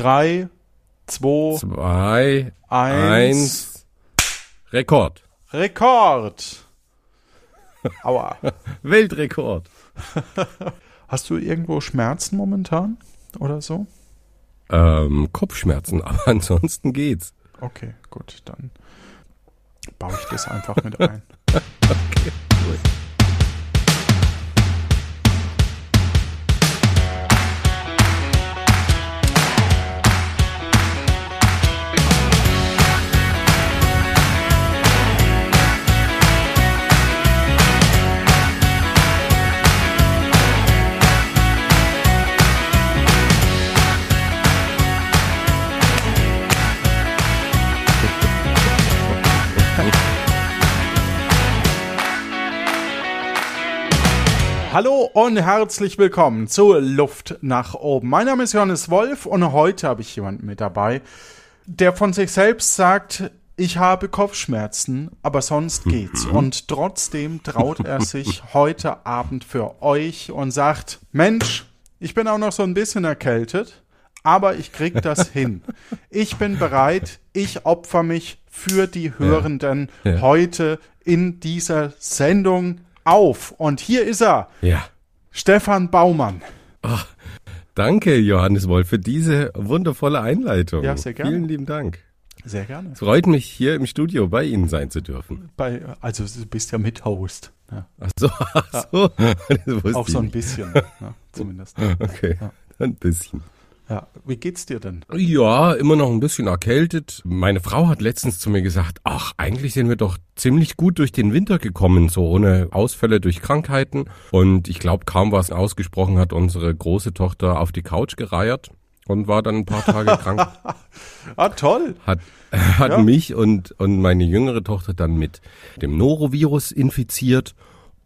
Drei, zwei, Zwei, eins. eins, Rekord. Rekord. Aua. Weltrekord. Hast du irgendwo Schmerzen momentan oder so? Ähm, Kopfschmerzen, aber ansonsten geht's. Okay, gut, dann baue ich das einfach mit ein. Hallo und herzlich willkommen zur Luft nach oben. Mein Name ist Johannes Wolf und heute habe ich jemanden mit dabei, der von sich selbst sagt, ich habe Kopfschmerzen, aber sonst geht's. Und trotzdem traut er sich heute Abend für euch und sagt, Mensch, ich bin auch noch so ein bisschen erkältet, aber ich krieg das hin. Ich bin bereit, ich opfer mich für die Hörenden ja. heute in dieser Sendung auf. Und hier ist er, Ja. Stefan Baumann. Danke, Johannes Wolf, für diese wundervolle Einleitung. Ja, sehr gerne. Vielen lieben Dank. Sehr gerne. Es freut mich, hier im Studio bei Ihnen sein zu dürfen. Bei, also du bist ja Mithost. Ja, Ach so, ach so. Wusste auch so ein bisschen, ja, zumindest. Okay, Ja. ein bisschen. Ja, wie geht's dir denn? Ja, immer noch ein bisschen erkältet. Meine Frau hat letztens zu mir gesagt, ach, eigentlich sind wir doch ziemlich gut durch den Winter gekommen, so ohne Ausfälle durch Krankheiten. Und ich glaube, kaum was ausgesprochen hat unsere große Tochter auf die Couch gereiert und war dann ein paar Tage krank. Ah, toll. Hat, hat Ja. mich und, und meine jüngere Tochter dann mit dem Norovirus infiziert.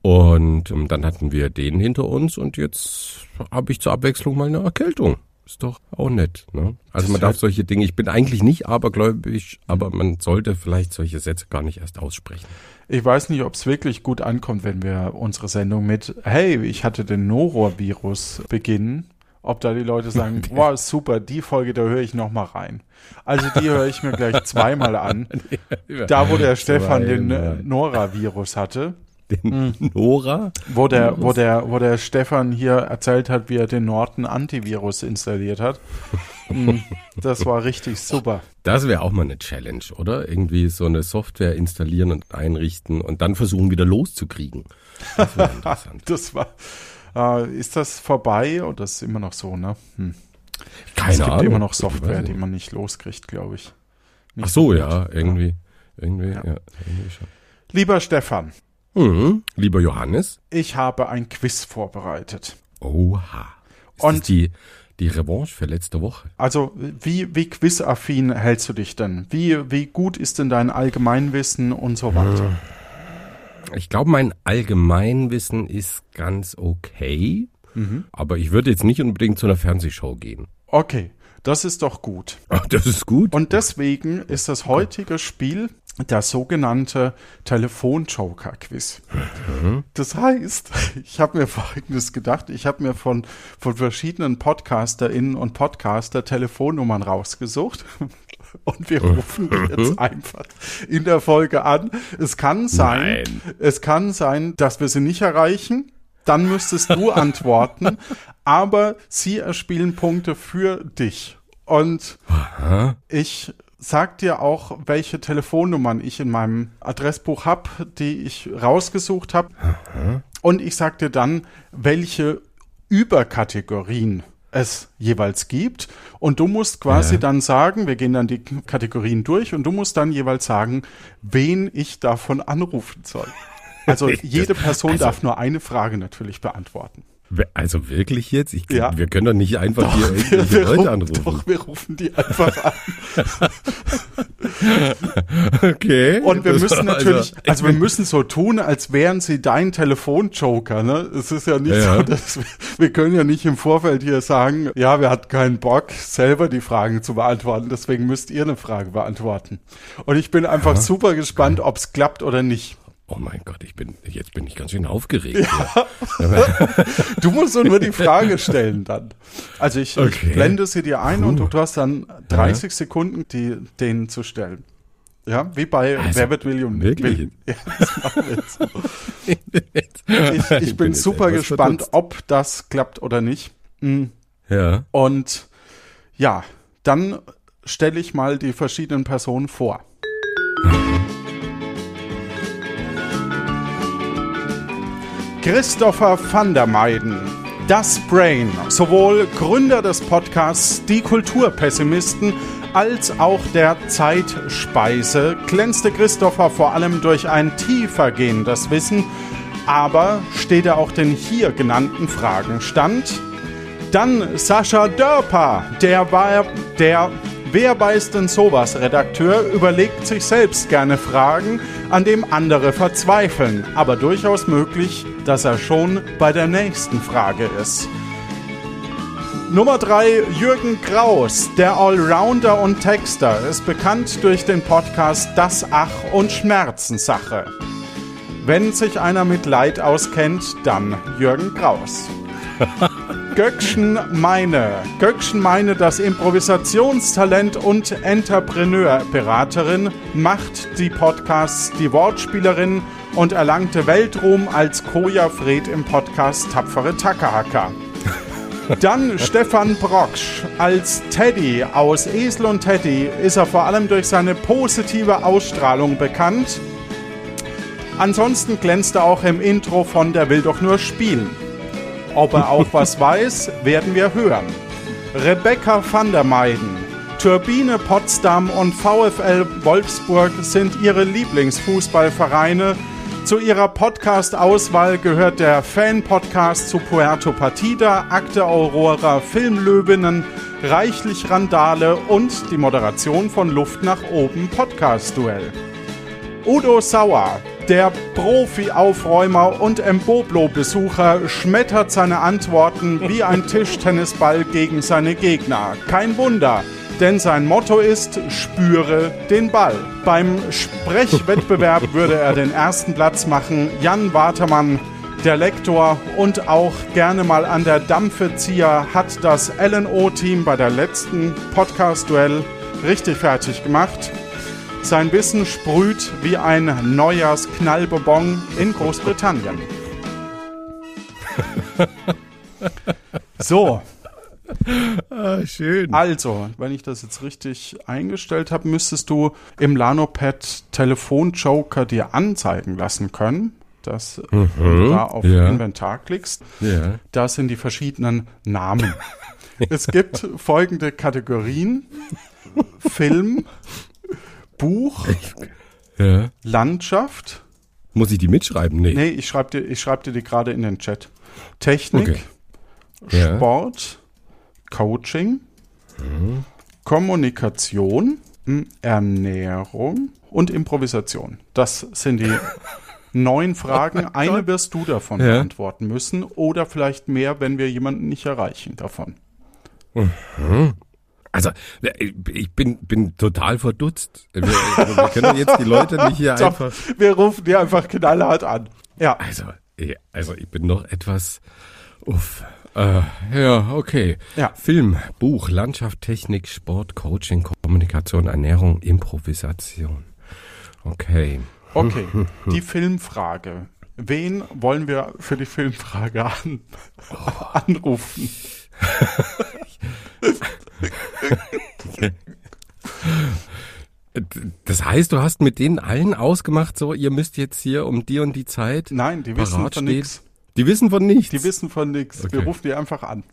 Und ähm, dann hatten wir den hinter uns und jetzt habe ich zur Abwechslung mal eine Erkältung. Ist doch auch nett. Ne? Also Das man darf solche Dinge, ich bin eigentlich nicht abergläubisch, aber man sollte vielleicht solche Sätze gar nicht erst aussprechen. Ich weiß nicht, ob es wirklich gut ankommt, wenn wir unsere Sendung mit Hey, ich hatte den Norovirus beginnen. Ob da die Leute sagen, wow, super, die Folge, da höre ich noch mal rein. Also die höre ich mir gleich zweimal an. Da, wo der Stefan den. Nora-Virus hatte. Den Nora? Wo der, wo der, wo der Stefan hier erzählt hat, wie er den Norton Antivirus installiert hat. Mm, das war richtig super. Das wäre auch mal eine Challenge, oder? Irgendwie so eine Software installieren und einrichten und dann versuchen wieder loszukriegen. Das wäre interessant. Das war. Äh, ist das vorbei oder ist immer noch so, ne? Hm. Keine es gibt Ahnung. immer noch Software, die man nicht loskriegt, glaube ich. Nicht Ach so, ja, irgendwie. Irgendwie, ja. Ja. irgendwie schon. Lieber Stefan, Mhm. Lieber Johannes. ich habe ein Quiz vorbereitet. Oha. Ist Und- das die, die Revanche für letzte Woche? Also, wie, wie quizaffin hältst du dich denn? Wie, wie gut ist denn dein Allgemeinwissen und so weiter? Ich glaube, mein Allgemeinwissen ist ganz okay. Mhm. Aber ich würde jetzt nicht unbedingt zu einer Fernsehshow gehen. Okay, das ist doch gut. Ach, das ist gut. Und deswegen ist das heutige Spiel das sogenannte Telefon-Joker-Quiz. Das heißt, ich habe mir Folgendes gedacht. Ich habe mir von, von verschiedenen PodcasterInnen und Podcaster Telefonnummern rausgesucht. Und wir rufen die jetzt einfach in der Folge an. Es kann sein, Nein. es kann sein, dass wir sie nicht erreichen. Dann müsstest du antworten. Aber sie erspielen Punkte für dich. Und ich sag dir auch, welche Telefonnummern ich in meinem Adressbuch hab, die ich rausgesucht habe. Und ich sag dir dann, welche Überkategorien es jeweils gibt. Und du musst quasi Ja. dann sagen, wir gehen dann die Kategorien durch und du musst dann jeweils sagen, wen ich davon anrufen soll. Also jede Person also- darf nur eine Frage natürlich beantworten. Also wirklich jetzt? Ich, Ja. Wir können doch nicht einfach hier irgendwelche wir, Leute rufen, anrufen. doch, wir rufen die einfach an. Okay. Und wir Das- müssen natürlich, ich also wir müssen so tun, als wären sie dein Telefonjoker, ne? Es ist ja nicht Ja. so, dass wir, wir können ja nicht im Vorfeld hier sagen, ja, wir hatten keinen Bock, selber die Fragen zu beantworten, deswegen müsst ihr eine Frage beantworten. Und ich bin einfach super gespannt, ob es klappt oder nicht. Oh mein Gott, ich bin, jetzt bin ich ganz schön aufgeregt. Du musst nur die Frage stellen dann. Also ich, Okay. ich blende sie dir ein und Puh. du hast dann 30 Sekunden, die, denen zu stellen. Ja, wie bei Also, Wer wird William? wirklich? Will, ja, das machen wir jetzt so. Ich, ich, bin bin super gespannt, verdutzt. ob das klappt oder nicht. Mm. ja. Und ja, dann stelle ich mal die verschiedenen Personen vor. Christopher van der Meiden, das Brain, sowohl Gründer des Podcasts Die Kulturpessimisten als auch der Zeitspeise, glänzte Christopher vor allem durch ein tiefergehendes Wissen, aber steht er auch den hier genannten Fragen stand? Dann Sascha Dörper, der war der Wer weiß denn sowas Redakteur, überlegt sich selbst gerne Fragen, an dem andere verzweifeln, aber durchaus möglich, dass er schon bei der nächsten Frage ist. Nummer 3, Jürgen Kraus, der Allrounder und Texter, ist bekannt durch den Podcast Das Ach- und Schmerzenssache. Wenn sich einer mit Leid auskennt, dann Jürgen Kraus. Göckchen Meine. Göckchen Meine, das Improvisationstalent und Entrepreneurberaterin, macht die Podcasts Die Wortspielerin und erlangte Weltruhm als Koja Fred im Podcast Tapfere Takahaka. Dann Stefan Brocksch. Als Teddy aus Esel und Teddy ist er vor allem durch seine positive Ausstrahlung bekannt. Ansonsten glänzt er auch im Intro von Der will doch nur spielen. Ob er auch was weiß, werden wir hören. Rebecca van der Meiden. Turbine Potsdam und VfL Wolfsburg sind ihre Lieblingsfußballvereine. Zu ihrer Podcast-Auswahl gehört der Fan-Podcast zu Puerto Partida, Akte Aurora, Filmlöwinnen, Reichlich Randale und die Moderation von Luft nach oben Podcast-Duell. Udo Sauer, der Profi-Aufräumer und Mboblo-Besucher, schmettert seine Antworten wie ein Tischtennisball gegen seine Gegner. Kein Wunder, denn sein Motto ist Spüre den Ball. Beim Sprechwettbewerb würde er den ersten Platz machen. Jan Watermann, der Lektor und auch gerne mal an der Dampfezieher, hat das LNO-Team bei der letzten Podcast-Duell richtig fertig gemacht. Sein Wissen sprüht wie ein Neujahrsknallbonbon in Großbritannien. So, Ah, schön. also, wenn ich das jetzt richtig eingestellt habe, müsstest du im Lanopad Telefonjoker dir anzeigen lassen können, dass wenn du da auf ja. Inventar klickst. Ja. Da sind die verschiedenen Namen. es gibt folgende Kategorien: Film, Buch, ja. Landschaft. Muss ich die mitschreiben? Nee. Nee, ich schreibe dir, ich schreib dir die gerade in den Chat. Technik, Okay. Ja. Sport, Coaching, Kommunikation, m, Ernährung und Improvisation. Das sind die neun Fragen. Eine wirst du davon Ja. beantworten müssen oder vielleicht mehr, wenn wir jemanden nicht erreichen davon. Also, äh, ich bin, bin total verdutzt. Wir, wir können jetzt die Leute nicht hier So, einfach. wir rufen dir einfach knallhart an. Ja, Also, eh, also ich bin noch etwas. Uff. Äh, ja, okay. Ja. Film, Buch, Landschaft, Technik, Sport, Coaching, Kommunikation, Ernährung, Improvisation. Okay. okay. Die Filmfrage. Wen wollen wir für die Filmfrage an, anrufen? Das heißt, du hast mit denen allen ausgemacht, so, ihr müsst jetzt hier um die und die Zeit. Nein, die wissen von nichts. Die wissen von nichts. Die wissen von nichts. Wir Okay. rufen die einfach an.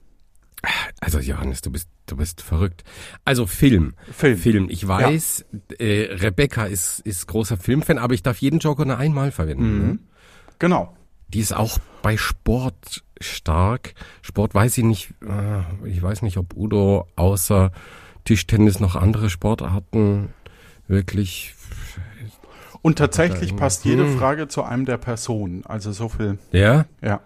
Also Johannes, du bist du bist verrückt. Also Film, Film. Film. Ich weiß, äh, Rebecca ist ist großer Filmfan, aber ich darf jeden Joker nur einmal verwenden. Ne? Genau. Die ist auch bei Sport stark. Sport weiß ich nicht. äh, Ich weiß nicht, ob Udo außer Tischtennis noch andere Sportarten wirklich. Und tatsächlich Hm. passt jede Frage zu einem der Personen. Also so viel, Ja. ja.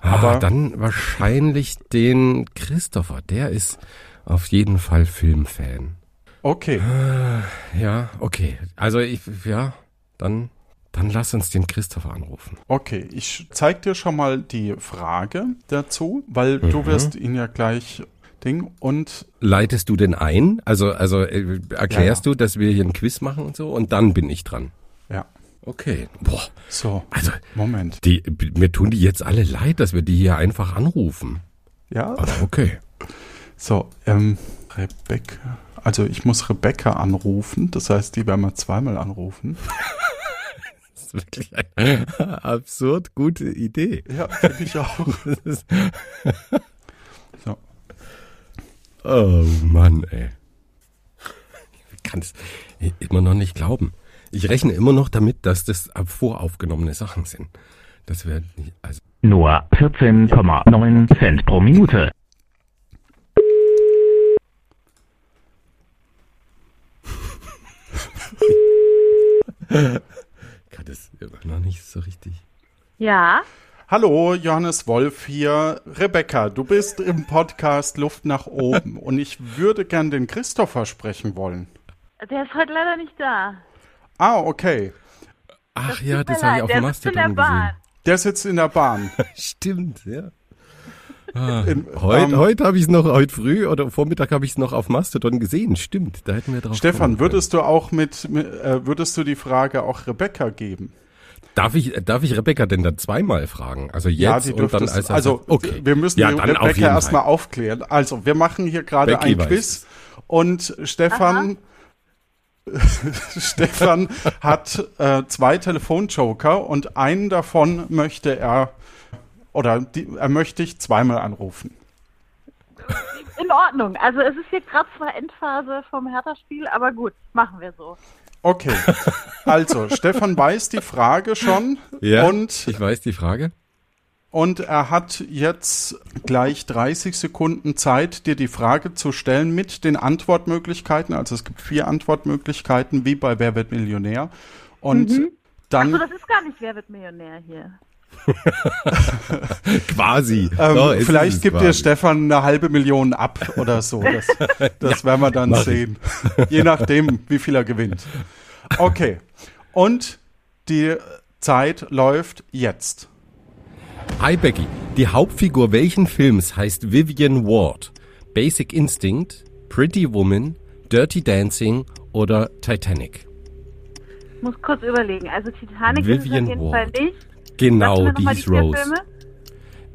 Ah, Aber- dann wahrscheinlich den Christopher. Der ist auf jeden Fall Filmfan. Okay. Ja, okay. Also ich, ja, dann Dann lass uns den Christopher anrufen. Okay, ich zeig dir schon mal die Frage dazu, weil du Mhm. wirst ihn ja gleich Ding und Leitest du denn ein? Also, also äh, erklärst Ja, du, dass wir hier ein Quiz machen und so und dann bin ich dran. ja, Okay. Boah. so, Also, Moment. die, mir tun die jetzt alle leid, dass wir die hier einfach anrufen. Ja, Aber okay. so, ähm, Rebecca. Also ich muss Rebecca anrufen, das heißt, die werden wir zweimal anrufen. Das ist wirklich eine absurd gute Idee. Ja, finde ich auch. Oh Mann, ey. Ich kann es immer noch nicht glauben. Ich rechne immer noch damit, dass das ab- voraufgenommene Sachen sind. Das wäre nicht, also Nur 14,9 Cent pro Minute. kann das immer noch nicht so richtig. Ja, Hallo, Johannes Wolf hier. Rebecca, du bist im Podcast Luft nach oben und ich würde gern den Christopher sprechen wollen. der ist heute leider nicht da. Ah, okay. Ach ja, das habe ich auf der dem sitzt in der Mastodon Bahn. gesehen. Der sitzt in der Bahn. Stimmt, ja. Ah, In- heute ähm, heute habe ich es noch, heute früh oder Vormittag habe ich es noch auf Mastodon gesehen. Stimmt, da hätten wir drauf Stefan, würdest du auch mit, mit äh, würdest du die Frage auch Rebecca geben? Darf ich, darf ich Rebecca denn dann zweimal fragen? Also jetzt die und dann als also okay. wir müssen ja, auf Rebecca jeden erstmal aufklären. Also, wir machen hier gerade Becky ein weiß Quiz und Stefan Stefan hat äh, zwei Telefonjoker und einen davon möchte er oder die, er möchte ich zweimal anrufen. In Ordnung. Also es ist hier gerade zwar Endphase vom Hertha-Spiel, aber gut, machen wir so. Okay. Also, Stefan weiß die Frage schon Ja, und ich weiß die Frage. Und er hat jetzt gleich 30 Sekunden Zeit, dir die Frage zu stellen mit den Antwortmöglichkeiten. Also es gibt vier Antwortmöglichkeiten, wie bei Wer wird Millionär. Und dann So, das ist gar nicht Wer wird Millionär hier. Quasi. ähm, So, vielleicht gibt dir quasi. Stefan eine halbe Million ab oder so. Das, das werden wir dann sehen. Je nachdem, wie viel er gewinnt. Okay. Und die Zeit läuft jetzt. Hi Becky, die Hauptfigur welchen Films heißt Vivian Ward? Basic Instinct, Pretty Woman, Dirty Dancing oder Titanic? Ich muss kurz überlegen. Also Titanic Vivian ist es auf jeden Ward. Fall nicht. Genau, die vier Rose.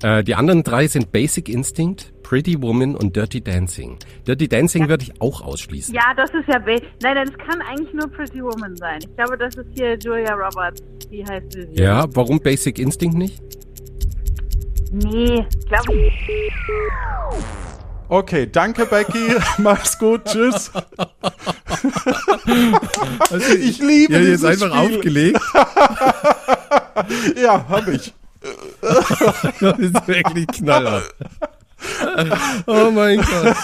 Äh, die anderen drei sind Basic Instinct, Pretty Woman und Dirty Dancing. Dirty Dancing würde ich auch ausschließen. Ja, das ist ja. Ba nein, es kann eigentlich nur Pretty Woman sein. Ich glaube, das ist hier Julia Roberts. Die heißt Vivian. Ja, warum Basic Instinct nicht? Nee, glaube ich. Okay, danke Becky. Mach's gut. Tschüss. ich liebe Ja, dieses jetzt einfach Spiel. aufgelegt. Ja, hab ich. Das ist wirklich knallhart. Oh mein Gott.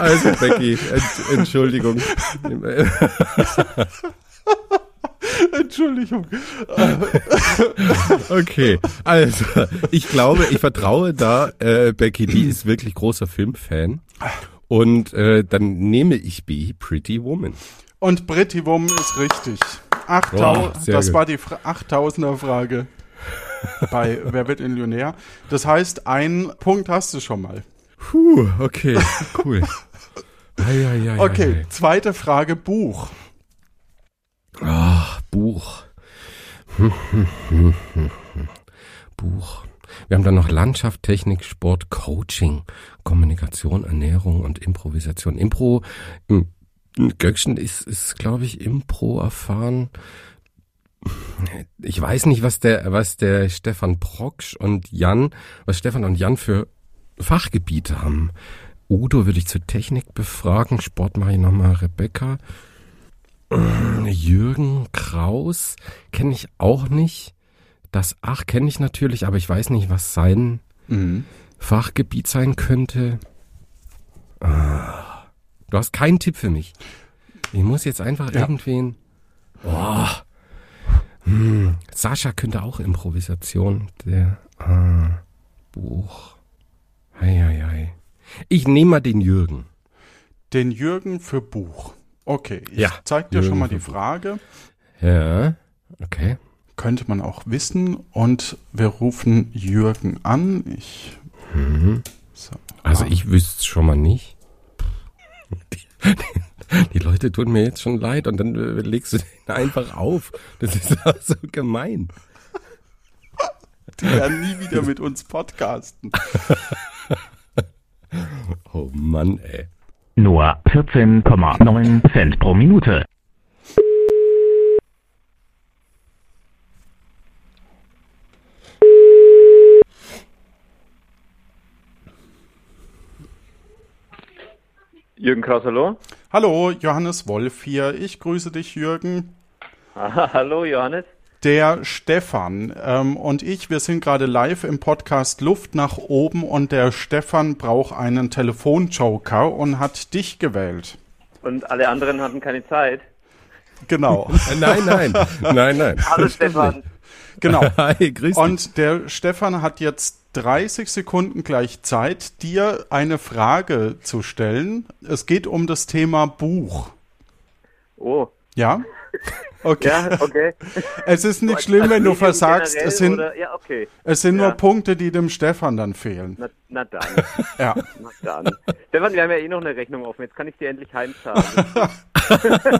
Also Becky, Ent Entschuldigung. Entschuldigung. Okay, also ich glaube, ich vertraue da äh, Becky, die ist wirklich großer Filmfan. Und äh, dann nehme ich B, Pretty Woman. Und Pretty Woman ist richtig. 8000, Oh, das gut. war die Fra 8000er Frage bei Wer wird Millionär. Das heißt, einen Punkt hast du schon mal. Puh, okay, cool. Ei, ei, ei, Okay, ei, zweite Frage, Buch. Ach, Buch. Buch. Wir haben dann noch Landschaft, Technik, Sport, Coaching, Kommunikation, Ernährung und Improvisation. Impro, im Göckchen ist, ist glaube ich, Impro erfahren. Ich weiß nicht, was der, was der Stefan Proksch und Jan, was Stefan und Jan für Fachgebiete haben. Udo würde ich zur Technik befragen. Sport mache ich nochmal Rebecca. Jürgen Kraus kenne ich auch nicht. Das Ach kenne ich natürlich, aber ich weiß nicht, was sein Mhm. Fachgebiet sein könnte. Ah, du hast keinen Tipp für mich. Ich muss jetzt einfach Ja. irgendwen. Oh. Hm. Sascha könnte auch Improvisation. Der ah, Buch. Hei, hei, hei. Ich nehme mal den Jürgen. Den Jürgen für Buch. Okay, ich Ja, zeig dir schon mal die. Frage. Ja. Okay. könnte man auch wissen. Und wir rufen Jürgen an. Ich. So. Also Ah. ich wüsste es schon mal nicht. Die, die Leute tun mir jetzt schon leid und dann äh, legst du den einfach auf. Das ist auch so gemein. Die werden nie wieder mit uns podcasten. Oh Mann, ey. Nur 14,9 Cent pro Minute. Jürgen Kraus, hallo. Hallo, Johannes Wolf hier. Ich grüße dich, Jürgen. Hallo Johannes. Der Stefan ähm, und ich, wir sind gerade live im Podcast Luft nach oben und der Stefan braucht einen Telefonjoker und hat dich gewählt. Und alle anderen hatten keine Zeit. Genau, Äh, Nein, nein, nein, nein. Hallo Stefan. genau. Hi, grüß dich. Und der Stefan hat jetzt 30 Sekunden gleich Zeit, dir eine Frage zu stellen. Es geht um das Thema Buch. Oh, Ja? Okay. ja, okay. Es ist nicht Als- schlimm, wenn du versagst. Es sind, Oder, ja, okay. es sind Ja. nur Punkte, die dem Stefan dann fehlen. Na, na dann, Ja. na dann. Stefan, wir haben ja eh noch eine Rechnung offen. Jetzt kann ich dir endlich heimzahlen.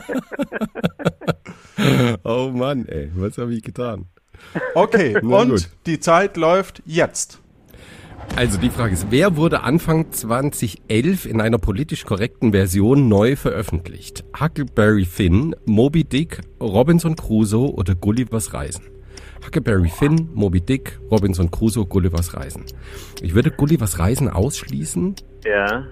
Oh Mann, ey, was habe ich getan? Okay, und gut. die Zeit läuft jetzt. Also die Frage ist, wer wurde Anfang 2011 in einer politisch korrekten Version neu veröffentlicht? Huckleberry Finn, Moby Dick, Robinson Crusoe oder Gullivers Reisen? Huckleberry Finn, Moby Dick, Robinson Crusoe, Gullivers Reisen. Ich würde Gullivers Reisen ausschließen. ja.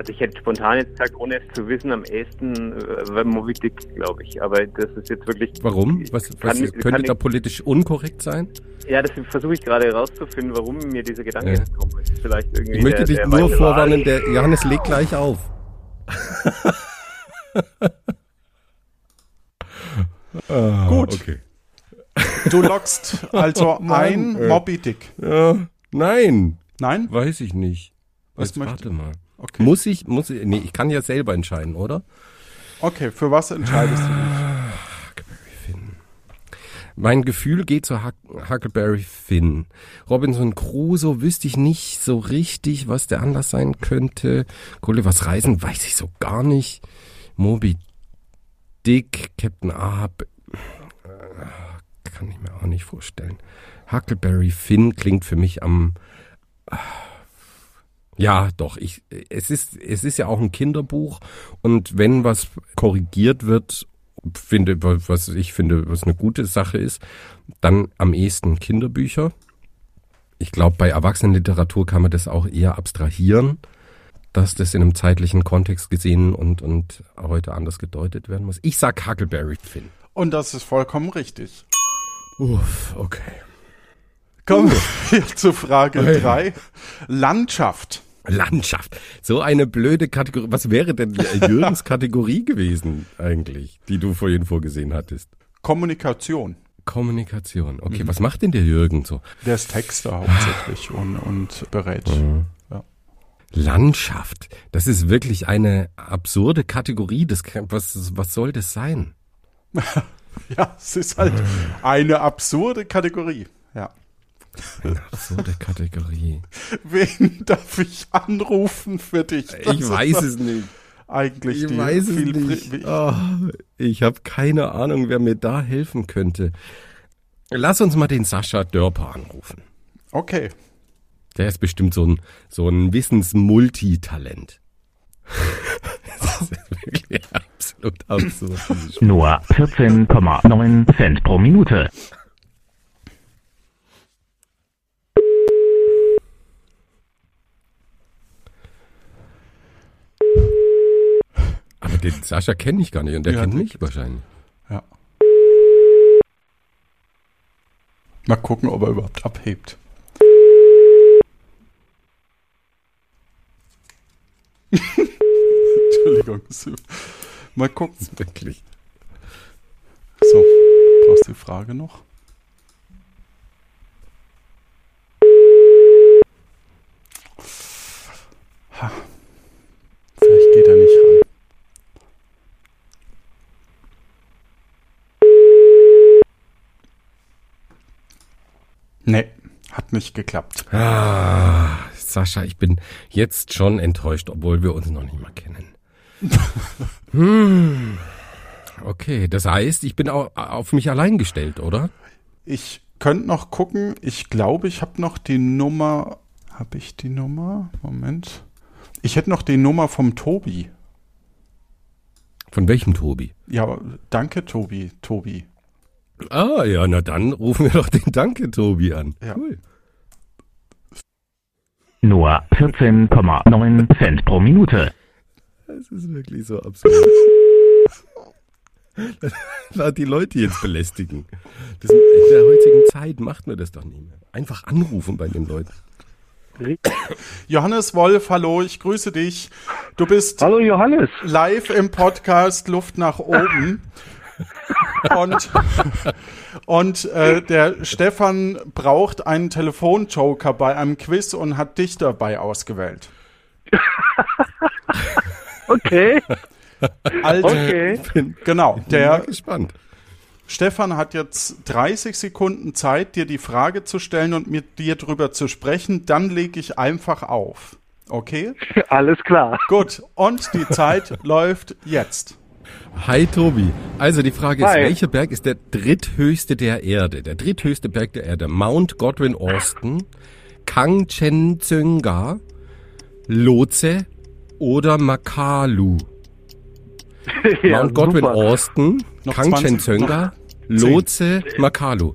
Also ich hätte spontan jetzt gesagt, ohne es zu wissen, am ehesten äh, Moby Dick, glaube ich. Aber das ist jetzt wirklich... Warum? Was, was Kann- könnte kann da ich- politisch unkorrekt sein? Ja, das versuche ich gerade herauszufinden, warum mir dieser Gedanke Ja. jetzt kommt. Ist vielleicht irgendwie Ich möchte der, dich der nur vorwarnen, der Johannes legt gleich auf. Ah, Gut. Okay. Du lockst also Oh Mann, ein. Moby Dick. Ja, nein, Nein? weiß ich nicht. Was Jetzt möchte- warte mal. Okay. Muss ich, muss ich, nee, ich kann ja selber entscheiden, oder? Okay, für was entscheidest du dich? Mein Gefühl geht zu Huck Huckleberry Finn. Robinson Crusoe wüsste ich nicht so richtig, was der Anlass sein könnte. Gullivers Reisen weiß ich so gar nicht. Moby Dick, Captain Ahab, äh, kann ich mir auch nicht vorstellen. Huckleberry Finn klingt für mich am ja, doch, ich, es ist, es ist ja auch ein Kinderbuch und wenn was korrigiert wird, finde, was ich finde, was eine gute Sache ist, dann am ehesten Kinderbücher. Ich glaube, bei Erwachsenenliteratur kann man das auch eher abstrahieren, dass das in einem zeitlichen Kontext gesehen und, und heute anders gedeutet werden muss. Ich sag Huckleberry Finn. Und das ist vollkommen richtig. Uff, okay. Kommen wir zu Frage Hey. 3. Landschaft. Landschaft. So eine blöde Kategorie. Was wäre denn Jürgens Kategorie gewesen eigentlich, die du vorhin vorgesehen hattest? Kommunikation. Kommunikation. Okay, was macht denn der Jürgen so? Der ist Texter hauptsächlich und, und berät. Ja. Landschaft. Das ist wirklich eine absurde Kategorie. Das, was, was soll das sein? ja, es ist halt eine absurde Kategorie. Eine absurde Kategorie. Wen darf ich anrufen für dich? Das Ich weiß es nicht. Eigentlich Ich die weiß es viel nicht. Oh, ich habe keine Ahnung, wer mir da helfen könnte. Lass uns mal den Sascha Dörper anrufen. Okay. Der ist bestimmt so ein, so ein Wissensmultitalent. das ist wirklich absolut absurd. Nur 14,9 Cent pro Minute. Den Sascha kenne ich gar nicht und der Ja, kennt mich wahrscheinlich. Ja. Mal gucken, ob er überhaupt abhebt. Entschuldigung. Mal gucken. Wirklich. So, brauchst du die Frage noch? Ha. Vielleicht geht er nicht ran. Nicht geklappt. Ah, Sascha, ich bin jetzt schon enttäuscht, obwohl wir uns noch nicht mal kennen. hm. Okay, das heißt, ich bin au- auf mich allein gestellt, oder? Ich könnte noch gucken. Ich glaube, ich habe noch die Nummer. Habe ich die Nummer? Moment. Ich hätte noch die Nummer vom Tobi. Von welchem Tobi? Ja, danke, Tobi. Tobi. Ah, ja, na dann rufen wir doch den Danke Tobi an. Ja. Cool. Nur 14,9 Cent pro Minute. Das ist wirklich so absurd. Lass die Leute jetzt belästigen. Das, in der heutigen Zeit macht man das doch nicht mehr. Einfach anrufen bei den Leuten. Johannes Wolf, hallo, ich grüße dich. Du bist Hallo Johannes. live im Podcast Luft nach oben. Und, und äh, der Stefan braucht einen Telefonjoker bei einem Quiz und hat dich dabei ausgewählt. Okay, Also, okay. Bin, genau, bin der gespannt. Stefan hat jetzt 30 Sekunden Zeit, dir die Frage zu stellen und mit dir drüber zu sprechen. Dann lege ich einfach auf. Okay? Alles klar. Gut. Und die Zeit läuft jetzt. Hi Tobi. Also die Frage ist, Hi. welcher Berg ist der dritthöchste der Erde? Der dritthöchste Berg der Erde. Mount Godwin Austen, Kangchenjunga, Lhotse oder Makalu? Ja, Mount Godwin super. Austen, Noch Kangchenjunga, 20, noch Lhotse, Makalu.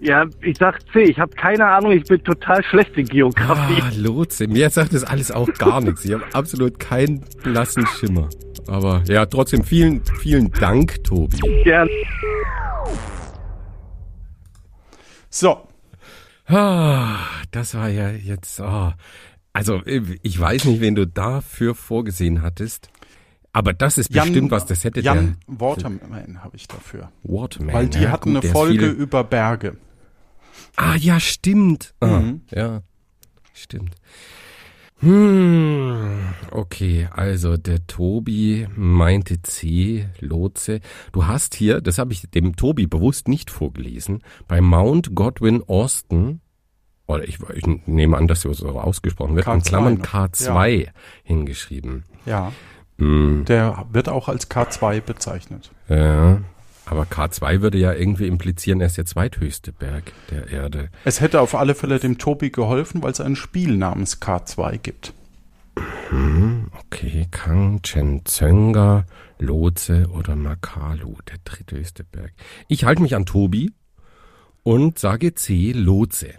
Ja, ich sag C, ich habe keine Ahnung, ich bin total schlecht in Geografie. Ah, Lhotse. Mir sagt das alles auch gar nichts. Ich habe absolut keinen blassen Schimmer. Aber ja, trotzdem vielen, vielen Dank, Tobi. Gern. So. Das war ja jetzt. ah. Also, ich weiß nicht, wen du dafür vorgesehen hattest. Aber das ist bestimmt was, das hätte Jan Waterman habe ich dafür. der Waterman. Weil die ja, hatten gut, eine der Folge über Berge. Ah, ja, stimmt. Ah, Mhm. ja, stimmt. Hm, okay, also der Tobi meinte C, Lotse. Du hast hier, das habe ich dem Tobi bewusst nicht vorgelesen, bei Mount Godwin Austin, oder ich, ich nehme an, dass so ausgesprochen wird, in K2 Klammern noch. K2 hingeschrieben. Ja. Hm, Der wird auch als K2 bezeichnet. ja, aber K2 würde ja irgendwie implizieren, er ist der zweithöchste Berg der Erde. Es hätte auf alle Fälle dem Tobi geholfen, weil es ein Spiel namens K2 gibt. Okay, Kangchenjunga, Lhotse oder Makalu, der dritthöchste Berg. Ich halte mich an Tobi und sage C, Lhotse.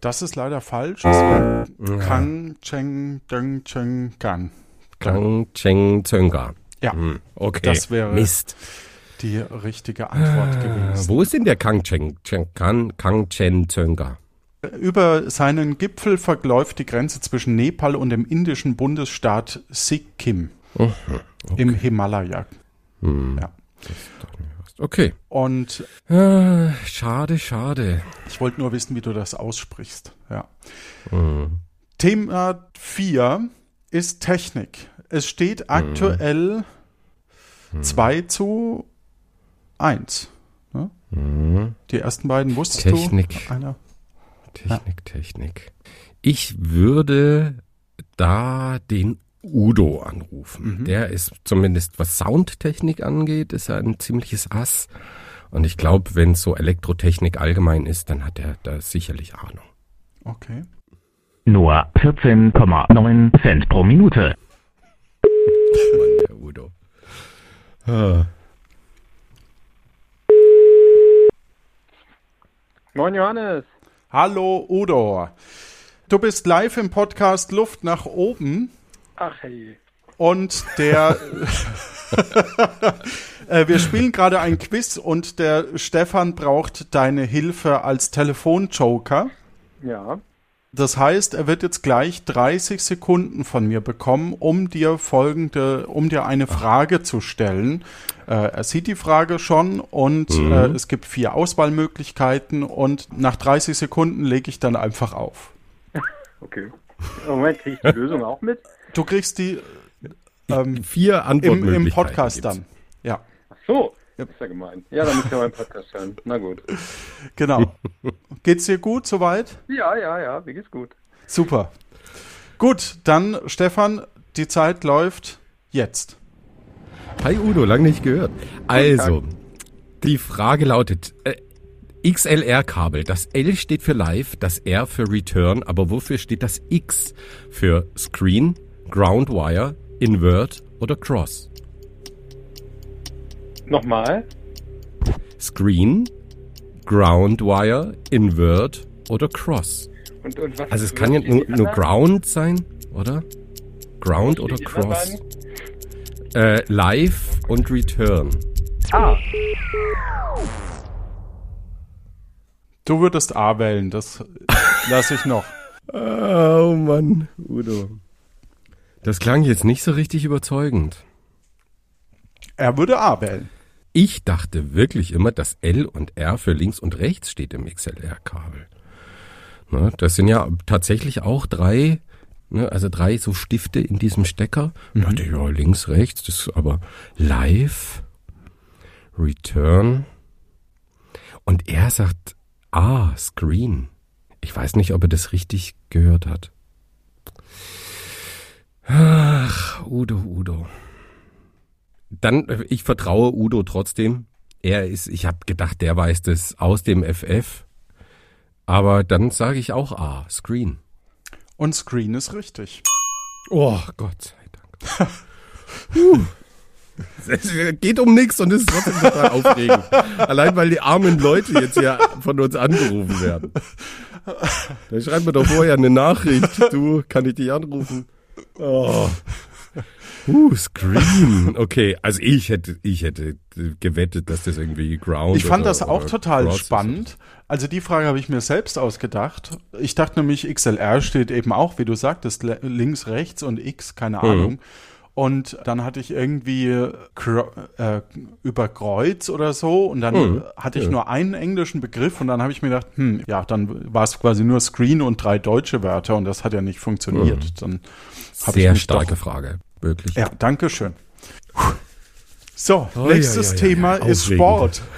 Das ist leider falsch. Es wäre Kang Cheng Deng Cheng Gan. Kangchenjunga. Ja, Hm, okay, Das wäre- Mist. Die richtige Antwort Äh, gewesen. Wo ist denn der Kangchen, Kan- Kangchenjunga? Über seinen Gipfel verläuft die Grenze zwischen Nepal und dem indischen Bundesstaat Sikkim im Himalaya. Hm, Ja. Okay. Und Äh, schade, schade. ich wollte nur wissen, wie du das aussprichst. Ja. Hm. Thema 4 ist Technik. Es steht aktuell 2 zu 1. Ne? Hm. Die ersten beiden wusstest Technik. du? Einer. Technik, Technik. Ich würde da den Udo anrufen. Mhm. Der ist zumindest, was Soundtechnik angeht, ist er ein ziemliches Ass. Und ich glaube, wenn so Elektrotechnik allgemein ist, dann hat er da sicherlich Ahnung. Okay. Nur 14,9 Cent pro Minute. Mann, der Udo. Ah. Moin Johannes. Hallo Udo. Du bist live im Podcast Luft nach oben Ach hey. und der äh, wir spielen gerade ein Quiz und der Stefan braucht deine Hilfe als Telefonjoker. Ja. Das heißt, er wird jetzt gleich 30 Sekunden von mir bekommen, um dir folgende, um dir eine Frage zu stellen. Äh, er sieht die Frage schon und äh, es gibt vier Auswahlmöglichkeiten und nach 30 Sekunden lege ich dann einfach auf. Okay. Moment, kriege ich die Lösung auch mit? Du kriegst die ähm, Vier im, Antwortmöglichkeiten. im Podcast gibt's. dann. Ja. Ach so. Ist ja gemein. Ja, dann müsst ihr meinen Podcast hören. Na gut. Genau. Geht's dir gut soweit? Ja, ja, ja, mir geht's gut. Super. Gut, dann Stefan, die Zeit läuft jetzt. Hi Udo, lang nicht gehört. Also, die Frage lautet, äh, XLR-Kabel, das L steht für Live, das R für Return, aber wofür steht das X für Screen, Groundwire, Invert oder Cross? Nochmal. Screen, Groundwire, Invert oder Cross? Und, und was Also es kann ja nur, nur? Ground sein, oder? Ground oder Cross? Äh, live und Return. Ah, Du würdest A wählen, das lasse ich noch. Oh Mann, Udo. Das klang jetzt nicht so richtig überzeugend. Er würde A wählen. Ich dachte wirklich immer, dass L und R für links und rechts steht im XLR-Kabel. Ne, das sind ja tatsächlich auch drei, ne, also drei so Stifte in diesem Stecker. Da dachte ich, ja, links, rechts, das ist aber live, return. Und er sagt, ah, Screen. Ich weiß nicht, ob er das richtig gehört hat. Ach, Udo, Udo. Dann, äh, ich vertraue Udo trotzdem. Er ist, ich habe gedacht, der weiß das aus dem FF. Aber dann sage ich auch A, Screen. Und Screen ist richtig. Oh, Gott sei Dank. Puh. Es geht um nichts und es ist trotzdem total aufregend. Allein weil die armen Leute jetzt hier von uns angerufen werden. Da schreibt mir doch vorher eine Nachricht. Du, kann ich dich anrufen? Oh. Uh, Screen. Okay, also ich hätte, ich hätte gewettet, dass das irgendwie Ground Ich fand oder, das auch total Cross spannend. Also die Frage habe ich mir selbst ausgedacht. Ich dachte nämlich, XLR steht eben auch, wie du sagtest, links, rechts und X, keine Mhm. Und dann hatte ich irgendwie Kro- äh, über Kreuz oder so und dann Mhm. hatte ich Ja. nur einen englischen Begriff und dann habe ich mir gedacht, hm, ja, dann war es quasi nur Screen und drei deutsche Wörter und das hat ja nicht funktioniert. Dann Mhm. Sehr mich starke doch, Frage. Wirklich. Ja, danke schön. So, Oh, nächstes ja, ja, Thema ist. Sport.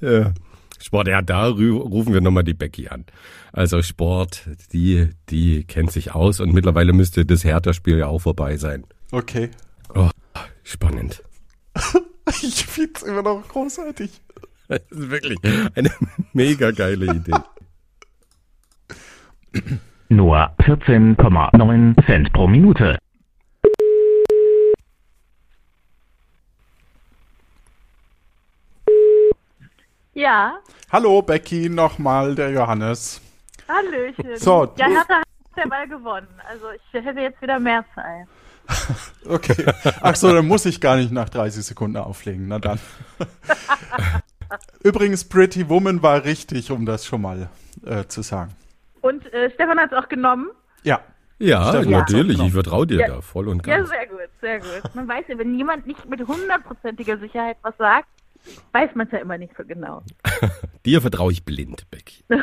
Ja. Sport, ja, da rufen wir nochmal die Becky an. Also Sport, die, die kennt sich aus und mittlerweile müsste das Hertha-Spiel ja auch vorbei sein. Okay. Oh, spannend. Ich finde es immer noch großartig. Das ist wirklich eine mega geile Idee. Nur 14,9 Cent pro Minute. Ja, Hallo Becky, nochmal der Johannes. Hallöchen. So, ja, hat der Ball gewonnen. Also ich hätte jetzt wieder mehr Zeit. Okay. Ach so, dann muss ich gar nicht nach 30 Sekunden auflegen. Na dann. Übrigens, Pretty Woman war richtig, um das schon mal äh, zu sagen. Und äh, Stefan hat es auch genommen. Ja. Ja, Stefan, natürlich, ja. ich vertraue dir Ja. da voll und Ja, ganz. sehr gut, sehr gut. Man weiß ja, wenn jemand nicht mit hundertprozentiger Sicherheit was sagt, weiß man es ja immer nicht so genau. Dir vertraue ich blind, Becky.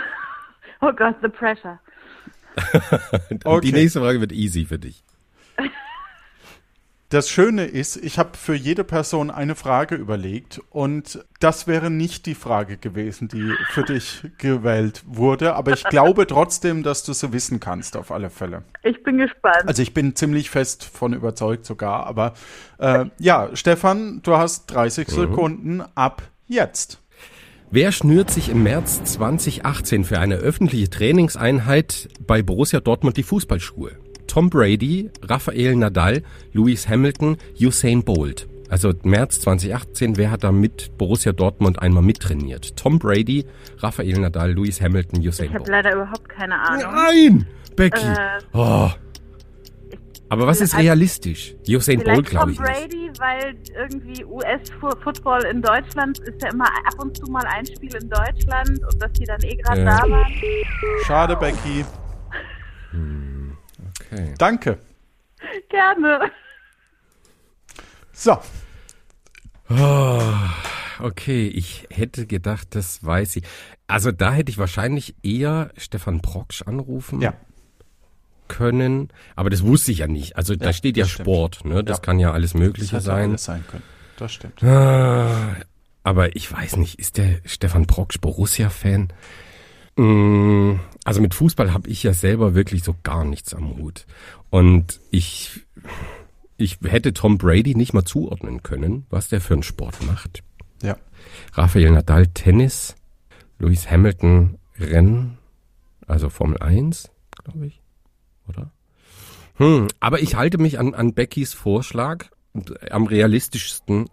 Oh Gott, the pressure. Okay. Die nächste Frage wird easy für dich. Das Schöne ist, ich habe für jede Person eine Frage überlegt und das wäre nicht die Frage gewesen, die für dich gewählt wurde, aber ich glaube trotzdem, dass du sie wissen kannst, auf alle Fälle. Ich bin gespannt. Also ich bin ziemlich fest von überzeugt sogar, aber äh, ja, Stefan, du hast 30 Sekunden ab jetzt. Wer schnürt sich im März 2018 für eine öffentliche Trainingseinheit bei Borussia Dortmund die Fußballschuhe? Tom Brady, Rafael Nadal, Lewis Hamilton, Usain Bolt. Also März 2018, wer hat da mit Borussia Dortmund einmal mittrainiert? Tom Brady, Rafael Nadal, Lewis Hamilton, ich Usain habe Bolt. leider überhaupt keine Ahnung. Nein, Becky. Äh, Oh. Aber was ist also- realistisch? Usain Bolt glaube Tom ich nicht. Brady, weil irgendwie US-Football in Deutschland ist ja immer ab und zu mal ein Spiel in Deutschland und dass die dann eh gerade Ja. da waren. Schade, Becky. Okay. Danke. Gerne. So, Okay, ich hätte gedacht, das weiß ich. Also da hätte ich wahrscheinlich eher Stefan Proksch anrufen ja. können, aber das wusste ich ja nicht. Also da Ja, steht ja das stimmt. Sport, ne? Das Ja. kann ja alles Das Mögliche hätte sein. alles sein können. Das stimmt. Ah, aber ich weiß nicht, ist der Stefan Proksch Borussia-Fan? Mm, Also mit Fußball habe ich ja selber wirklich so gar nichts am Hut. Und ich, ich hätte Tom Brady nicht mal zuordnen können, was der für einen Sport macht. Ja. Rafael Nadal Tennis, Lewis Hamilton Rennen, also Formel 1, glaube ich, oder? Hm, aber ich halte mich an, an Beckys Vorschlag. Am realistischsten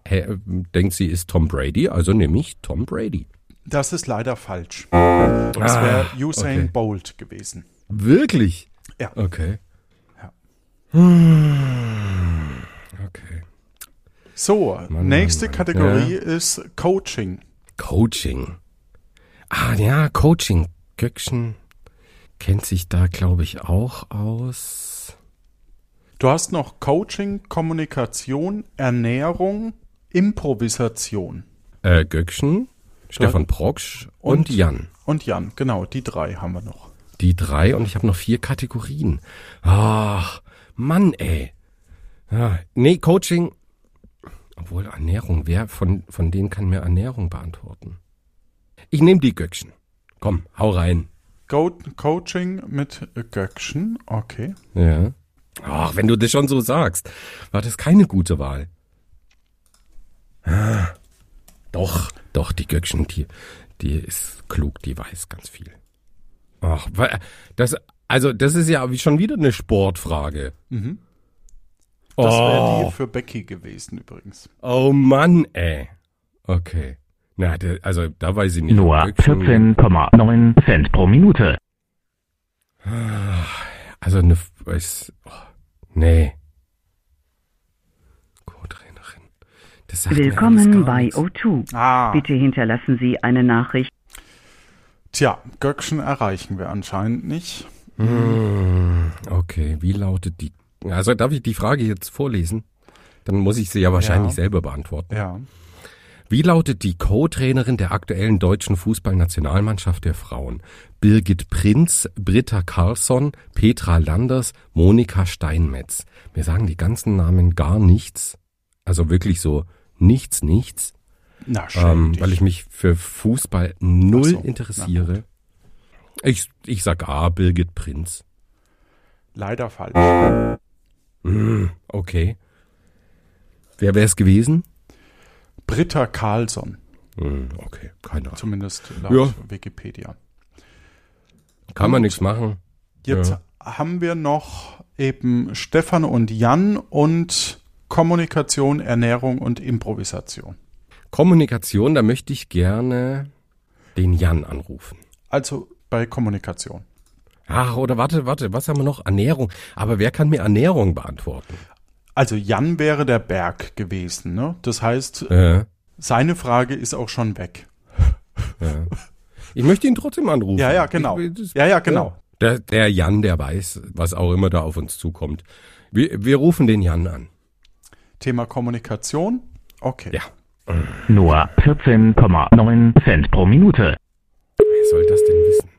denkt sie ist Tom Brady, also nehme ich Tom Brady. Das ist leider falsch. Das wäre Ah, Usain okay. Bolt gewesen. Wirklich? Ja. Okay. Ja. Hm, Okay. So, Mann, nächste Mann, Mann. Kategorie ist Coaching. Coaching. Ah ja, Coaching. Göckchen kennt sich da, glaube ich, auch aus. Du hast noch Coaching, Kommunikation, Ernährung, Improvisation. Äh, Göckchen, Stefan Proksch und, Und? Jan. Und Jan, genau, die drei haben wir noch. Die drei und ich habe noch vier Kategorien. Ach, Mann, ey. Ja, nee, Coaching. Obwohl Ernährung, wer von, von denen kann mir Ernährung beantworten? Ich nehme die Göckchen. Komm, hau rein. Go Coaching mit Göckchen, okay. Ja. Ach, wenn du das schon so sagst, war das keine gute Wahl. Ah, doch, doch, die Göckchen, die, die ist klug, die weiß ganz viel. Ach, das, also, das ist ja wie schon wieder eine Sportfrage. Mhm. Das wäre Oh. die für Becky gewesen übrigens. Oh Mann, ey. Okay. Na, der, also, da weiß ich nicht. Nur Göckchen- 14,9 Cent pro Minute. Also, eine, weiß, oh, nee. Co-Trainerin. Das sagt mir alles Willkommen bei nichts. O2. Ah, Bitte hinterlassen Sie eine Nachricht. tja, Göckchen erreichen wir anscheinend nicht. Hm, Okay, wie lautet die? Also darf ich die Frage jetzt vorlesen? Dann muss ich sie ja wahrscheinlich Ja. selber beantworten. Ja. Wie lautet die Co-Trainerin der aktuellen deutschen Fußballnationalmannschaft der Frauen? Birgit Prinz, Britta Carlsson, Petra Landers, Monika Steinmetz. Mir sagen die ganzen Namen gar nichts. Also wirklich so nichts, nichts. Na, schön. Ähm, weil ich mich für Fußball null so, interessiere. Ich, ich sag A, Birgit Prinz. Leider falsch. Hm, okay. Wer wäre es gewesen? Britta Carlsson, Hm, okay, keine Ahnung. zumindest laut Ja. Wikipedia. Kann man Gut. nichts machen. Jetzt Ja. haben wir noch eben Stefan und Jan und Kommunikation, Ernährung und Improvisation. Kommunikation, da möchte ich gerne den Jan anrufen. Also bei Kommunikation. Ach, oder warte, warte, was haben wir noch? Ernährung. Aber wer kann mir Ernährung beantworten? Also Jan wäre der Berg gewesen, ne? Das heißt, Äh, seine Frage ist auch schon weg. ja. Ich möchte ihn trotzdem anrufen. Ja, ja, genau. Ich, das- Ja, ja, genau. Der, der Jan, der weiß, was auch immer da auf uns zukommt. Wir, wir rufen den Jan an. Thema Kommunikation. Okay. Ja. Nur 14,9 Cent pro Minute. Wer soll das denn wissen?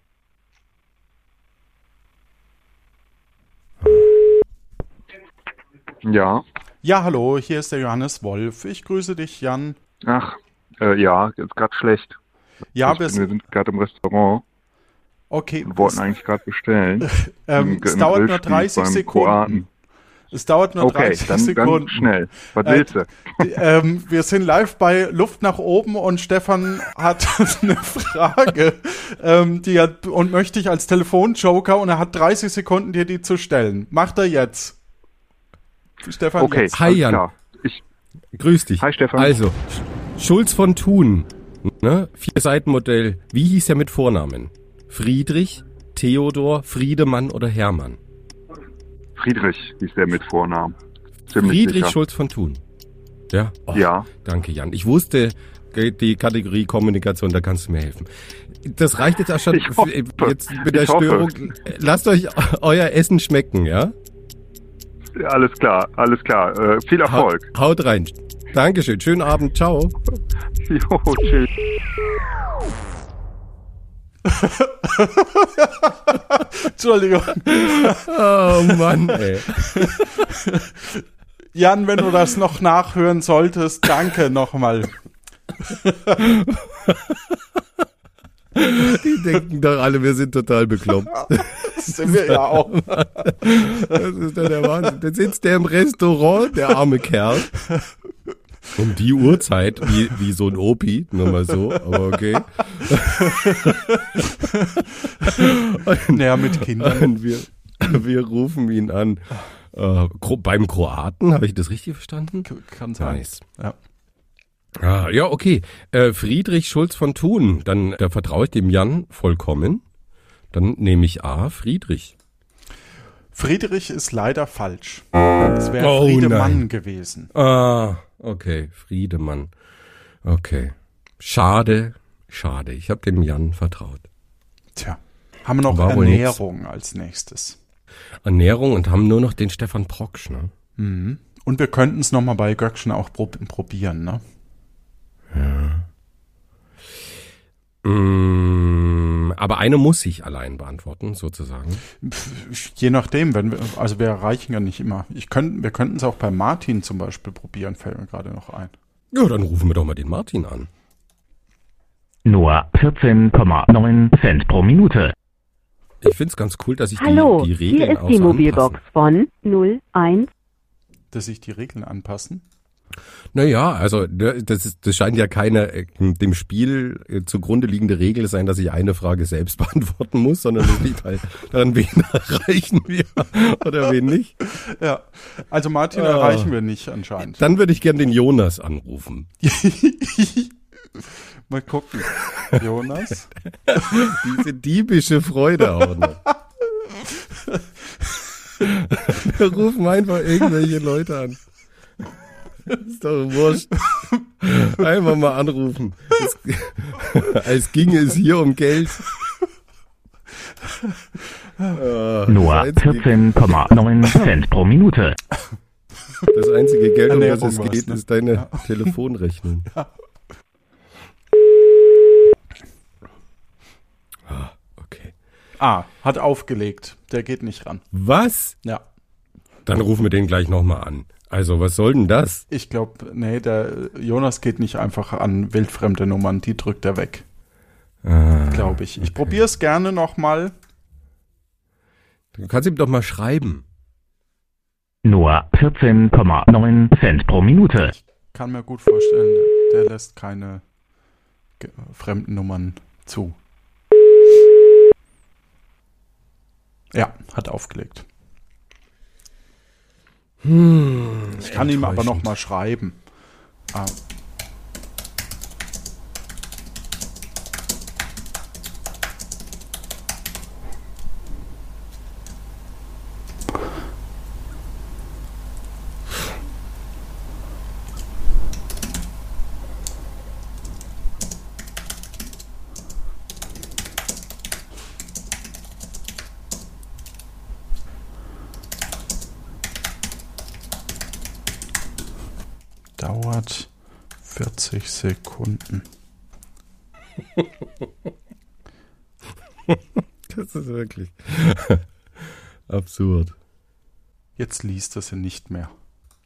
Ja. Ja, hallo, hier ist der Johannes Wolf. Ich grüße dich, Jan. Ach, äh, ja, jetzt gerade schlecht. Ja, ich, wir wir sind, gerade im Restaurant okay. und wollten eigentlich gerade bestellen. ähm, Im- es dauert nur Grillspieß 30 beim Sekunden. Kroaten. Es dauert nur Okay, 30 dann, Sekunden. dann schnell. Was Äh, willst du? Die, ähm, wir sind live bei Luft nach oben und Stefan hat eine Frage ähm, die hat, und möchte ich als Telefonjoker und er hat 30 Sekunden, dir die zu stellen. Macht er jetzt. Stefan, Okay, jetzt. Hi, Jan. Ich, Grüß dich. Hi, Stefan. Also, Sch- Schulz von Thun, ne? Vier Seitenmodell. Wie hieß er mit Vornamen? Friedrich, Theodor, Friedemann oder Hermann? Friedrich hieß der mit Vornamen. Ziemlich Friedrich sicher. Schulz von Thun. Ja? Oh, Ja. Danke, Jan. Ich wusste, die Kategorie Kommunikation, da kannst du mir helfen. Das reicht jetzt auch schon. Ich hoffe. Jetzt mit der. Störung. Lasst euch euer Essen schmecken, ja? Alles klar, alles klar. Äh, viel Erfolg. Haut, haut rein. Dankeschön. Schönen Abend. Ciao. Jo, tschüss. Entschuldigung. Oh Mann, ey. Jan, wenn du das noch nachhören solltest, danke nochmal. Die denken doch alle, wir sind total bekloppt. Das sind wir ja auch. Das ist doch der Wahnsinn. Dann sitzt der im Restaurant, der arme Kerl. Um die Uhrzeit, wie, wie so ein Opi, nur mal so, aber okay. Naja, mit Kindern. Und wir, wir rufen ihn an. Äh, beim Kroaten, habe ich das richtig verstanden? Kann sein. Nice. Ja. Ah, ja, okay. Äh, Friedrich Schulz von Thun, dann da vertraue ich dem Jan vollkommen. Dann nehme ich A, Friedrich. Friedrich ist leider falsch. Es wäre Oh, Friedemann nein. gewesen. Ah, okay, Friedemann. Okay. Schade, schade. Ich habe dem Jan vertraut. Tja. Haben wir noch War Ernährung als nächstes. Ernährung und haben nur noch den Stefan Proksch, ne? Mhm. Und wir könnten es nochmal bei Göckchen auch prob probieren, ne? Mm, aber eine muss ich allein beantworten, sozusagen. Je nachdem, wenn wir, also wir erreichen ja nicht immer. Ich könnten, wir könnten es auch bei Martin zum Beispiel probieren, fällt mir gerade noch ein. Ja, dann rufen wir doch mal den Martin an. Nur 14,9 Cent pro Minute. Ich find's ganz cool, dass ich Hallo, die, die Regeln hier ist die Mobilbox anpassen. von 01. Dass sich die Regeln anpassen. Naja, also ne, das, ist, das scheint ja keine äh, dem Spiel äh, zugrunde liegende Regel sein, dass ich eine Frage selbst beantworten muss, sondern es liegt halt daran, wen erreichen wir oder wen nicht. Ja. Also Martin Ah. erreichen wir nicht anscheinend. Dann würde ich gern den Jonas anrufen. Mal gucken. Jonas? Diese diebische Freude auch noch. Wir rufen einfach irgendwelche Leute an. Ist doch wurscht. Einfach mal anrufen. Es, als ginge es hier um Geld. Ah, Nur das, einzige, 14,9 Cent pro Minute. das einzige Geld, um das es geht, ne? ist deine Telefonrechnung. Ah, okay. Ah, hat aufgelegt. Der geht nicht ran. Was? Ja. Dann rufen wir den gleich nochmal an. Also, was soll denn das? Ich glaube, nee, der Jonas geht nicht einfach an wildfremde Nummern, die drückt er weg, Ah, glaube ich. Ich probiere es gerne nochmal. du kannst ihm doch mal schreiben. Nur 14,9 Cent pro Minute. Kann mir gut vorstellen, der lässt keine fremden Nummern zu. Ja, hat aufgelegt. Ich kann ihm aber noch mal schreiben. Ah, dauert 40 Sekunden. Das ist wirklich absurd. Jetzt liest er sie nicht mehr.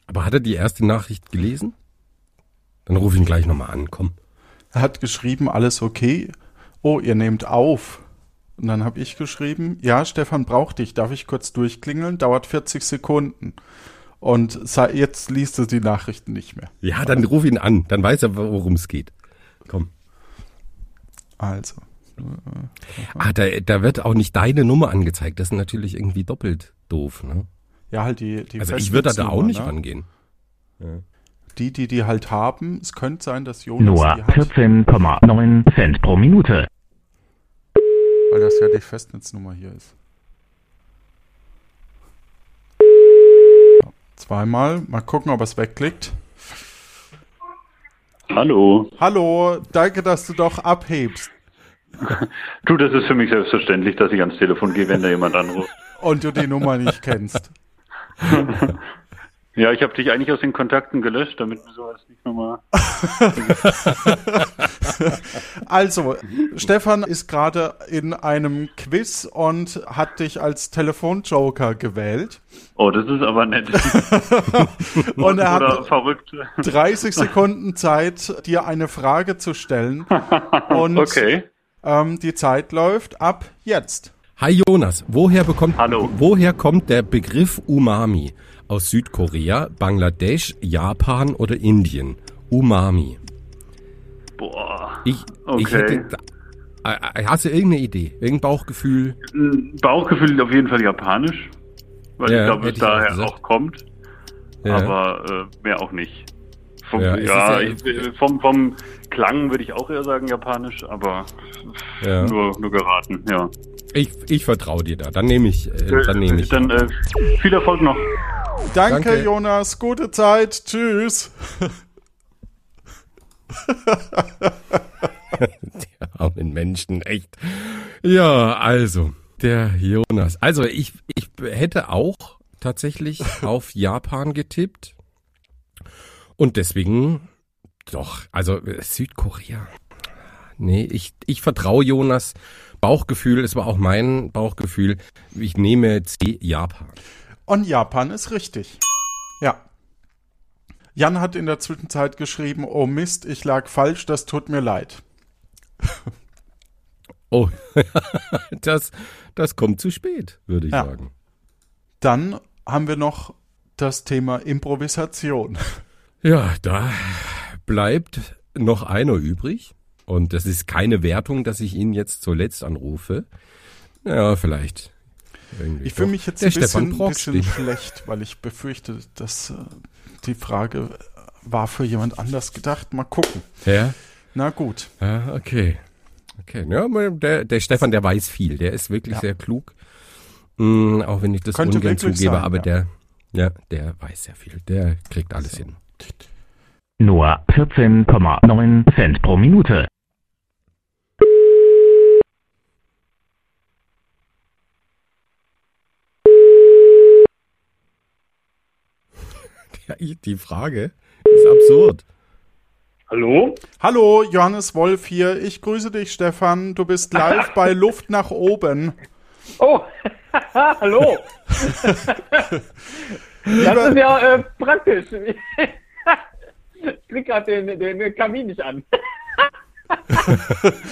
Aber hat er die erste Nachricht gelesen? Dann ruf ihn gleich nochmal an, komm. Er hat geschrieben, alles okay. Oh, ihr nehmt auf. Und dann habe ich geschrieben, ja, Stefan braucht dich. Darf ich kurz durchklingeln? Dauert 40 Sekunden. Und jetzt liest er die Nachrichten nicht mehr. Ja, dann ruf ihn an. Dann weiß er, worum es geht. Komm. Also. Ah, da, da wird auch nicht deine Nummer angezeigt. Das ist natürlich irgendwie doppelt doof, ne? Ja, halt die, die Also ich würde da auch Festnetznummer, nicht ne? rangehen. Die, die die halt haben, es könnte sein, dass Jonas Nur die hat, 14,9 Cent pro Minute. weil das ja die Festnetznummer hier ist. Ja, Zweimal, mal gucken, ob es wegklickt. Hallo. Hallo, danke, dass du doch abhebst. Du, das ist für mich selbstverständlich, dass ich ans Telefon gehe, wenn da jemand anruft. Und du die Nummer nicht kennst. Ja, ich habe dich eigentlich aus den Kontakten gelöscht, damit wir sowas nicht nochmal. Also, Stefan ist gerade in einem Quiz und hat dich als Telefonjoker gewählt. Oh, das ist aber nett. Und er hat verrückt. 30 Sekunden Zeit, dir eine Frage zu stellen. Und Okay. ähm, die Zeit läuft ab jetzt. Hi Jonas, woher bekommt, Hallo. woher kommt der Begriff Umami? Aus Südkorea, Bangladesch, Japan oder Indien? Umami. Boah. Ich, ich Okay. hätte, äh, äh, hast du irgendeine Idee? Irgendein Bauchgefühl? Bauchgefühl auf jeden Fall japanisch, weil Ja, ich glaube, es ich auch daher gesagt. auch kommt, Ja. aber äh, mehr auch nicht. Vom, Ja, ja, ich, vom, vom Klang würde ich auch eher sagen japanisch, aber Ja. nur, nur geraten, ja. Ich, ich vertraue dir da. Dann nehme ich, äh, dann nehme ich. Dann äh, viel Erfolg noch. Danke, Danke. Jonas. Gute Zeit. Tschüss. Die armen Menschen, echt. Ja, also, der Jonas. Also, ich, ich hätte auch tatsächlich auf Japan getippt. Und deswegen, doch, also äh, Südkorea. Nee, ich, ich vertraue Jonas. Bauchgefühl, es war auch mein Bauchgefühl. Ich nehme C, Japan. Und Japan ist richtig. Ja. Jan hat in der Zwischenzeit geschrieben, oh Mist, ich lag falsch, das tut mir leid. Oh, das, das kommt zu spät, würde ich Ja. sagen. Dann haben wir noch das Thema Improvisation. Ja, da bleibt noch einer übrig. Und das ist keine Wertung, dass ich ihn jetzt zuletzt anrufe. Ja, vielleicht. Irgendwie Ich fühle mich jetzt Der ein bisschen, bisschen schlecht, weil ich befürchte, dass äh, die Frage war für jemand anders gedacht. Mal gucken. Ja, Na gut. ja, okay. Okay, ja, der, der Stefan, der weiß viel. Der ist wirklich Ja. sehr klug. Mm, auch wenn ich das Könnte ungern zugebe, sein, aber ja. der, ja, der weiß sehr viel. Der kriegt alles hin. Nur 14,9 Cent pro Minute. Die Frage ist absurd. Hallo? Hallo, Johannes Wolf hier. Ich grüße dich, Stefan. Du bist live bei Luft nach oben. Oh, hallo. Das ist ja äh, praktisch. Ich krieg gerade den, den, den Kamin nicht an.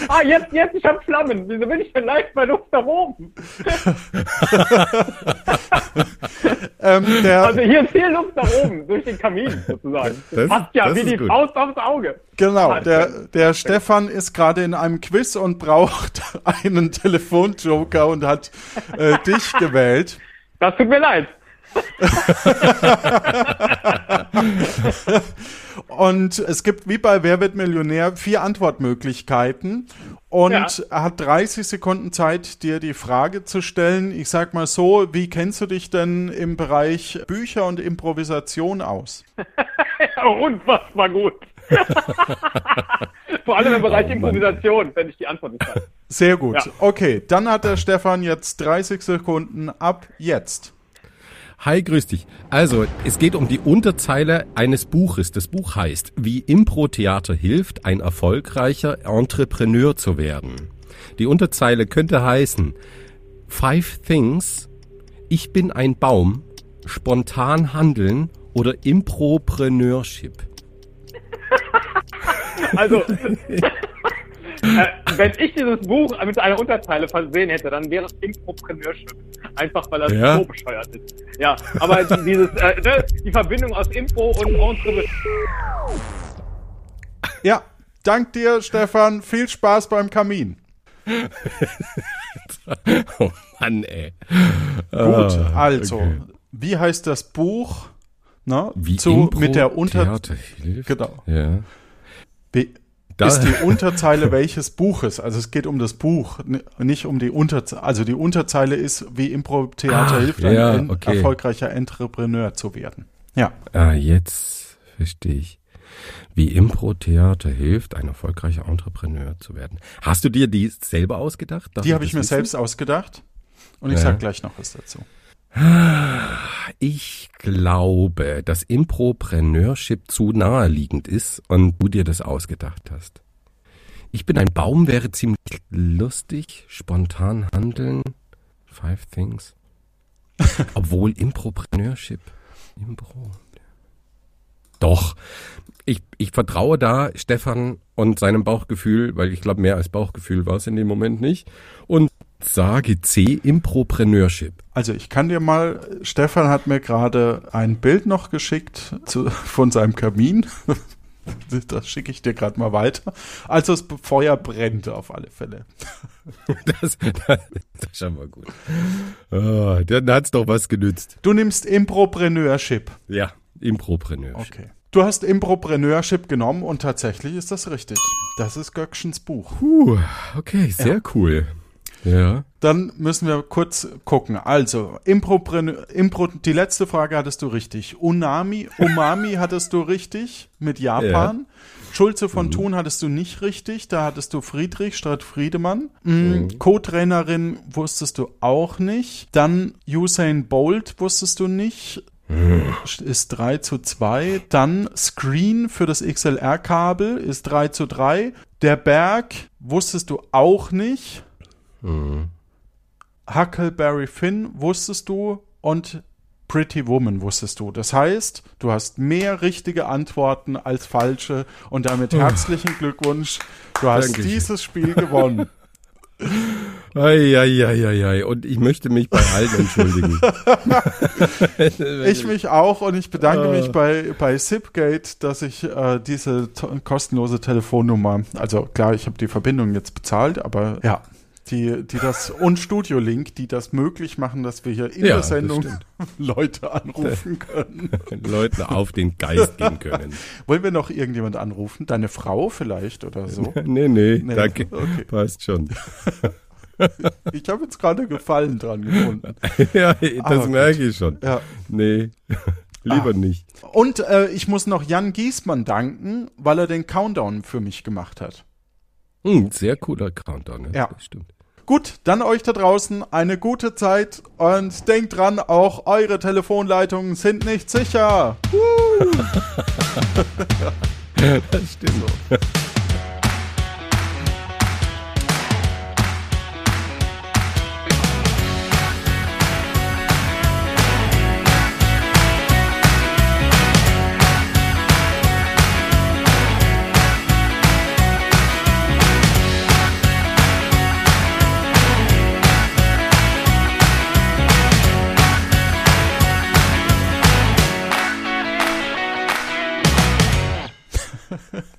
Ah, jetzt, jetzt, ich hab Flammen. Wieso bin ich denn live bei Luft nach oben? Ähm, Also hier ist viel Luft nach oben, durch den Kamin sozusagen. Das- Passt ja das wie die gut. Faust aufs Auge. genau, der, der Stefan ist gerade in einem Quiz und braucht einen Telefonjoker und hat äh, dich gewählt. Das tut mir leid. Und es gibt wie bei Wer wird Millionär vier Antwortmöglichkeiten. Und Ja. er hat 30 Sekunden Zeit, dir die Frage zu stellen. Ich sag mal so, wie kennst du dich denn im Bereich Bücher und Improvisation aus? Ja, unfassbar gut. Vor allem im Bereich Oh. Improvisation, wenn ich die Antwort nicht weiß. Sehr gut. Ja. Okay, dann hat der Stefan jetzt 30 Sekunden ab jetzt. Hi, grüß dich. Also, es geht um die Unterzeile eines Buches. Das Buch heißt, wie Impro-Theater hilft, ein erfolgreicher Entrepreneur zu werden. Die Unterzeile könnte heißen, Five Things, ich bin ein Baum, spontan handeln oder Impropreneurship. Also, äh, wenn ich dieses Buch mit einer Unterzeile versehen hätte, dann wäre es Impropreneurship. Einfach weil das Ja. so bescheuert ist. Ja, aber dieses, äh, ne, die Verbindung aus Impro und Entre Ja, dank dir, Stefan. Viel Spaß beim Kamin. Oh Mann, ey. Gut, Ah, also, okay. wie heißt das Buch? Na, Wie zu, mit der Unter hilft. Genau. Ja. Wie Da- ist die Unterzeile welches Buches? Also es geht um das Buch, nicht um die Unterzeile. Also die Unterzeile ist, wie Impro-Theater hilft, ein ja, en- okay. erfolgreicher Entrepreneur zu werden. Ja, Ah, jetzt verstehe ich. Wie Impro-Theater hilft, ein erfolgreicher Entrepreneur zu werden. Hast du dir die selber ausgedacht? Die habe ich mir wissen? selbst ausgedacht. Und ich Ja. sag gleich noch was dazu. Ich glaube, dass Impropreneurship zu naheliegend ist und du dir das ausgedacht hast. Ich bin ein Baum wäre ziemlich lustig. Spontan handeln. Five things. Obwohl Impropreneurship. Impro. Doch. Ich, ich vertraue da Stefan und seinem Bauchgefühl, weil ich glaube, mehr als Bauchgefühl war es in dem Moment nicht. Und sage C, Impropreneurship. Also ich kann dir mal, Stefan hat mir gerade ein Bild noch geschickt zu, von seinem Kamin. Das schicke ich dir gerade mal weiter. Also das Feuer brennt auf alle Fälle. Das, das, das ist schon mal gut. Oh, dann hat's doch was genützt. Du nimmst Impropreneurship. Ja, Impropreneurship. Okay. Du hast Impropreneurship genommen und tatsächlich ist das richtig. Das ist Göckchens Buch. Puh, okay, sehr cool. Ja. Dann müssen wir kurz gucken. Also, Impropreneur, Impro, die letzte Frage hattest du richtig. Unami, Umami hattest du richtig mit Japan. Schulze von Thun hattest du nicht richtig. Da hattest du Friedrich statt Friedemann. Mhm. Co-Trainerin wusstest du auch nicht. Dann Usain Bolt wusstest du nicht. Ist 3 zu 2. Dann Screen für das XLR-Kabel ist 3 zu 3. Der Berg wusstest du auch nicht. Huckleberry Finn wusstest du und Pretty Woman wusstest du. Das heißt, du hast mehr richtige Antworten als falsche und damit herzlichen Glückwunsch. Du hast Dankeschön. dieses Spiel gewonnen. Eieieiei. Und ich möchte mich bei allen entschuldigen. Ich mich auch und ich bedanke Ah. mich bei, bei Zipgate, dass ich äh, diese kostenlose Telefonnummer, also klar, ich habe die Verbindung jetzt bezahlt, aber ja, die, die das und Studio Link, die das möglich machen, dass wir hier in Ja, der Sendung. Leute anrufen können. Leuten auf den Geist gehen können. Wollen wir noch irgendjemand anrufen? Deine Frau vielleicht oder so? Nee, nee, Nee, danke. okay. Passt schon. Ich habe jetzt gerade Gefallen dran gefunden. ja, das Aber gut. merke ich schon. Ja. Nee, lieber Ah. nicht. Und äh, ich muss noch Jan Giesmann danken, weil er den Countdown für mich gemacht hat. Hm, sehr cooler Countdown. Ne? Ja. Das stimmt. Gut, dann euch da draußen eine gute Zeit und denkt dran, auch eure Telefonleitungen sind nicht sicher. Das stimmt.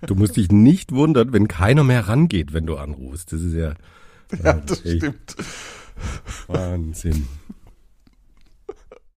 Du musst dich nicht wundern, wenn keiner mehr rangeht, wenn du anrufst. Das ist ja, Ja, das echt stimmt. Wahnsinn.